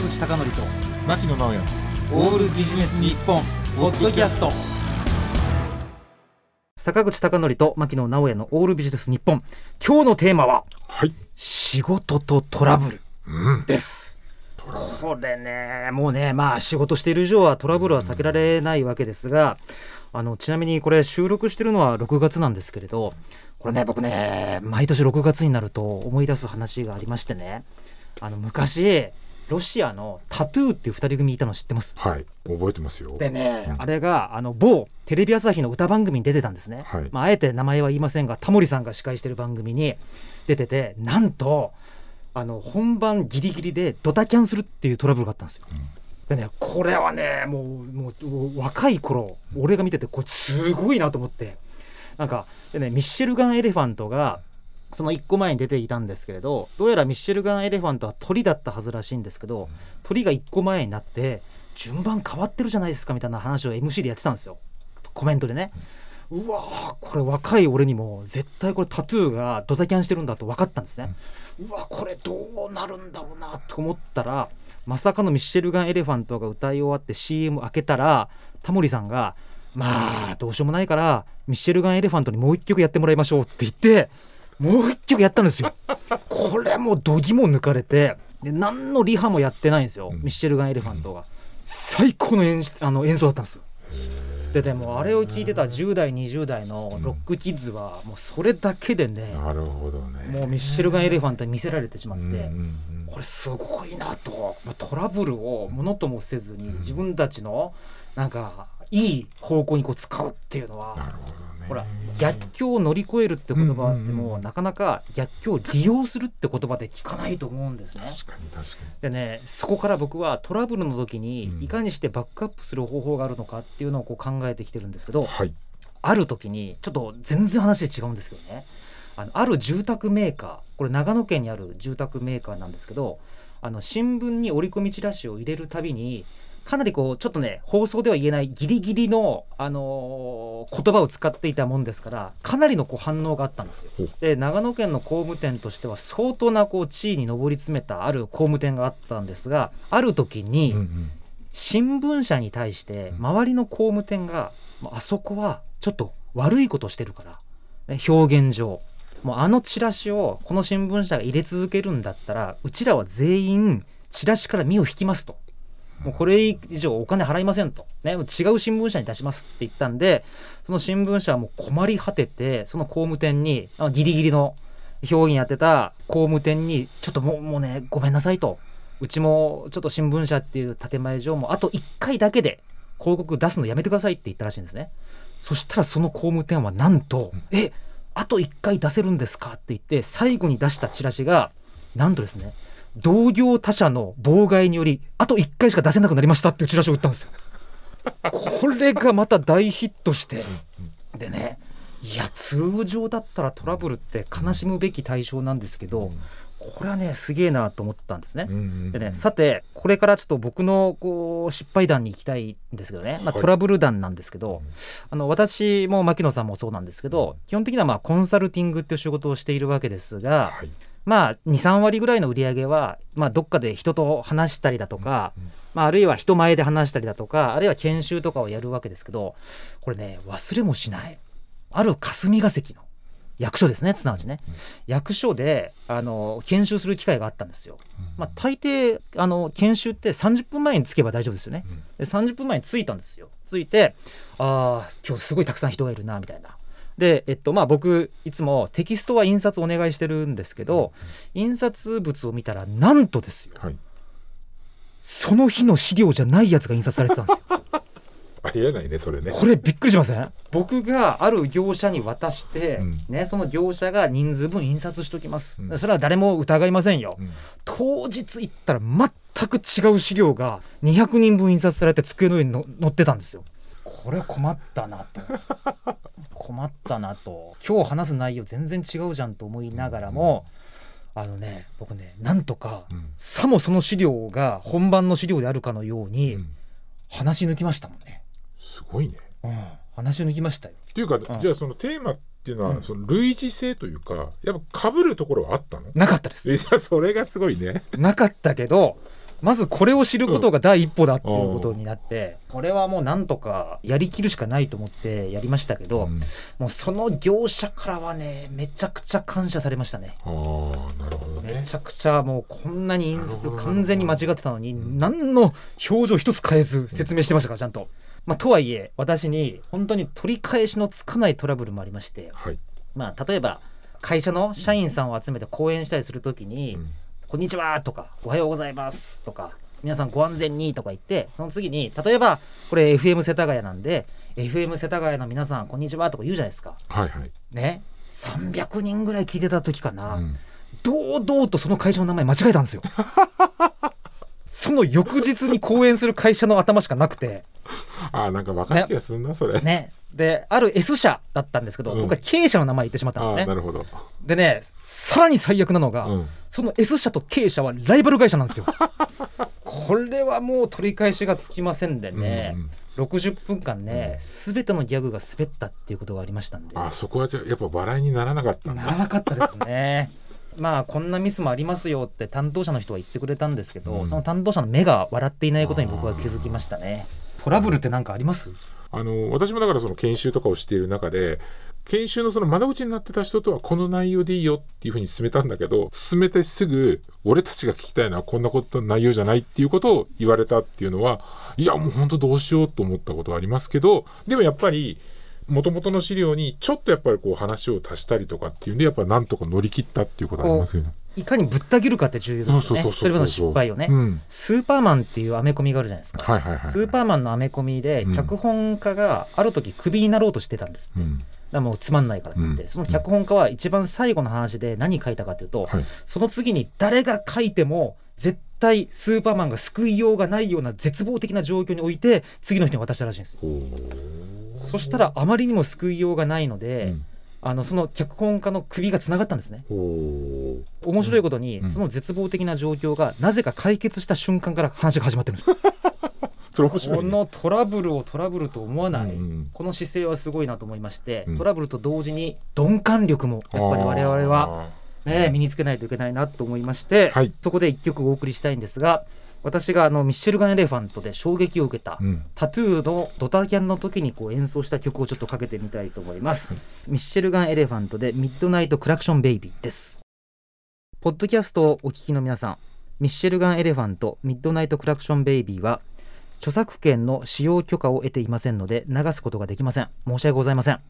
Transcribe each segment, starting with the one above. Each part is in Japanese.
坂口孝則と牧野直哉。オールビジネス日本ポッドキャスト。坂口孝則と牧野直哉のオールビジネス日本。今日のテーマははい。仕事とトラブルうん。です。これねもうねまあ仕事している以上はトラブルは避けられないわけですがあのちなみにこれ収録してるのは6月なんですけれどこれね僕ね毎年6月になると思い出す話がありましてね。あの昔ロシアのタトゥーっていう2人組いたの知ってます？はい覚えてますよ。でね、うん。あれがあの某テレビ朝日の歌番組に出てたんですね、はい。まあ、あえて名前は言いませんがタモリさんが司会してる番組に出ててなんとあの本番ギリギリでドタキャンするっていうトラブルがあったんですよ。でねこれはねもうもう若い頃俺が見ててこれすごいなと思って。なんかでねミッシェルガン・エレファントがその1個前に出ていたんですけれどどうやらミッシェルガン・エレファントは鳥だったはずらしいんですけど鳥が1個前になって順番変わってるじゃないですかみたいな話を MC でやってたんですよ。コメントでね。うわーこれ若い俺にも絶対これタトゥーがドタキャンしてるんだと分かったんですね。うわこれどうなるんだろうなと思ったらまさかのミッシェルガン・エレファントが歌い終わって CM 開けたらタモリさんが「まあどうしようもないからミッシェルガン・エレファントにもう一曲やってもらいましょう」って言ってもう一曲やったんですよ。これもう度肝抜かれてで何のリハもやってないんですよ、うん。ミッシェルガン・エレファントが。最高の演あの演奏だったんですよ。ででもあれを聞いてた10代20代のロックキッズはもうそれだけでね、なるほどね。もうミッシェルガン・エレファントに見せられてしまって、うんうんうん。これすごいなと。トラブルをものともせずにうん自分たちのなんかいい方向にこう使うっていうのは、なるほどねほら逆境を乗り越えるって言葉でうんうんうん。もなかなか逆境を利用するって言葉で聞かないと思うんですね。確かに確かでねそこから僕はトラブルの時にうん。いかにしてバックアップする方法があるのかっていうのをこう考えてきてるんですけど、にはい。ある時にちょっと全然話違うんですけどね。あのある住宅メーカーこれ長野県にある住宅メーカーなんですけどあの新聞に折り込みチラシを入れるたびにかなりこうちょっとね放送では言えないギリギリの、あのー言葉を使っていたもんですからかなりのこう反応があったんですよ。で長野県の工務店としては相当なこう地位に上り詰めたある工務店があったんですがある時に、新聞社に対して周りの工務店があそこはちょっと悪いことしてるから、ね、表現上もうあのチラシをこの新聞社が入れ続けるんだったらうちらは全員チラシから身を引きますと。もうこれ以上お金払いませんと、ね、違う新聞社に出しますって言ったんでその新聞社はもう困り果ててその工務店にギリギリの表現やってた工務店にちょっともうもうねごめんなさいと。うちもちょっと新聞社っていう建前上もあと1回だけで広告出すのやめてくださいって言ったらしいんですね。そしたらその工務店はなんと「えあと1回出せるんですか?」って言って最後に出したチラシがなんとですね同業他社の妨害によりあと1回しか出せなくなりましたっていうチラシを売ったんですよ。これがまた大ヒットして。でねいや通常だったらトラブルって悲しむべき対象なんですけどこれはねすげえなと思ったんですね。うんうんでね、さてこれからちょっと僕のこう失敗談に行きたいんですけどね、まあ、はい。トラブル談なんですけど、あの私も牧野さんもそうなんですけど基本的にはまあコンサルティングっていう仕事をしているわけですが、はいまあ23割ぐらいの売り上げは、まあ、どっかで人と話したりだとか、まあ、あるいは人前で話したりだとかあるいは研修とかをやるわけですけどこれね忘れもしないある霞が関の役所ですねすなわちね、うん役所であの研修する機会があったんですよ。まあ、大抵あの研修って30分前に着けば大丈夫ですよね。で30分前に着いたんですよ。着いてああ今日すごいたくさん人がいるなみたいな。で、えっとまあ、僕いつもテキストは印刷お願いしてるんですけど、印刷物を見たらなんとですよ。はい。その日の資料じゃないやつが印刷されてたんですよ。ありえないねそれね。これびっくりしません？僕がある業者に渡して、うん。ね、その業者が人数分印刷しときます、うん。それは誰も疑いませんよ、うん。当日行ったら全く違う資料が200人分印刷されて机の上にの載ってたんですよこれは困ったなと。困ったなと。今日話す内容全然違うじゃんと思いながらも、あのね僕ねなんとかうん。さもその資料が本番の資料であるかのようにうん。話し抜きましたもんね、すごいね。うん、話し抜きましたよ。っていうか、ん。じゃあそのテーマっていうのは、うん。その類似性というかやっぱ被るところはあったの？なかったです。えじゃあそれがすごいね。なかったけどまずこれを知ることが第一歩だっていうことになって、これはもうなんとかやりきるしかないと思ってやりましたけど、うん。もうその業者からはねめちゃくちゃ感謝されましたね。なるほどね。めちゃくちゃもうこんなに印刷完全に間違ってたのに何の表情一つ変えず説明してましたからちゃんと。まあ、とはいえ私に本当に取り返しのつかないトラブルもありまして、はい、まあ、例えば会社の社員さんを集めて講演したりするときにうん「こんにちは」とか「おはようございます」とか「皆さんご安全に」とか言ってその次に例えばこれ FM 世田谷なんで「FM 世田谷の皆さんこんにちは」とか言うじゃないですか。はいはい、ね。300人ぐらい聞いてた時かな、うん。堂々とその会社の名前間違えたんですよ。その翌日に講演する会社の頭しかなくて、ああなんか分かる気がするな、それ、ね、である S 社だったんですけど、うん。僕は経営者の名前言ってしまったんですね。なるほど、でねさらに最悪なのが、うん、その S 社と K 社はライバル会社なんですよ。これはもう取り返しがつきませんでね、うんうん60分間ね、すべてのギャグが滑ったっていうことがありましたんで、あそこはじゃあやっぱ笑いにならなかったならなかったですね。まあこんなミスもありますよって担当者の人は言ってくれたんですけど、うん。その担当者の目が笑っていないことに僕は気づきましたね。トラブルって何かあります？あの私もだからその研修とかをしている中で研修のその窓口になってた人とはこの内容でいいよっていうふうに進めたんだけど進めてすぐ俺たちが聞きたいのはこんなことの内容じゃないっていうことを言われたっていうのはいやもう本当どうしようと思ったことはありますけどでもやっぱり元々の資料にちょっとやっぱりこう話を足したりとかっていうんでやっぱなんとか乗り切ったっていうことありますよね。いかにぶった切るかって重要ですよね。それの失敗をね、うん、スーパーマンっていうアメコミがあるじゃないですか。はいはいはい。スーパーマンのアメコミでうん。脚本家がある時クビになろうとしてたんですって、うん。だもうつまんないからって言って、うん。その脚本家は一番最後の話で何書いたかというと、はい。その次に誰が書いても絶対スーパーマンが救いようがないような絶望的な状況において次の人に渡したらしいんですそしたらあまりにも救いようがないので、うんあのその脚本家の首がつながったんですね。面白いことに、うん。その絶望的な状況がなぜか解決した瞬間から話が始まってるんです。それ面白い、ね。このトラブルをトラブルと思わない、うんうん。この姿勢はすごいなと思いまして、うん。トラブルと同時に鈍感力もやっぱり我々は、ね、身につけないといけないなと思いまして、はい。そこで一曲お送りしたいんですが私があのミッシェルガン・エレファントで衝撃を受けた、うん。タトゥーのドタキャンの時にこう演奏した曲をちょっとかけてみたいと思います、ミッシェルガン・エレファントでミッドナイト・クラクション・ベイビーです。ポッドキャストをお聞きの皆さんミッシェルガン・エレファントミッドナイト・クラクション・ベイビーは著作権の使用許可を得ていませんので流すことができません。申し訳ございません。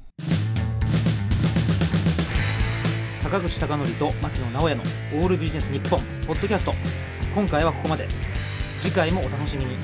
坂口孝則と牧野直哉のオールビジネス日本ポッドキャスト。今回はここまで次回もお楽しみに。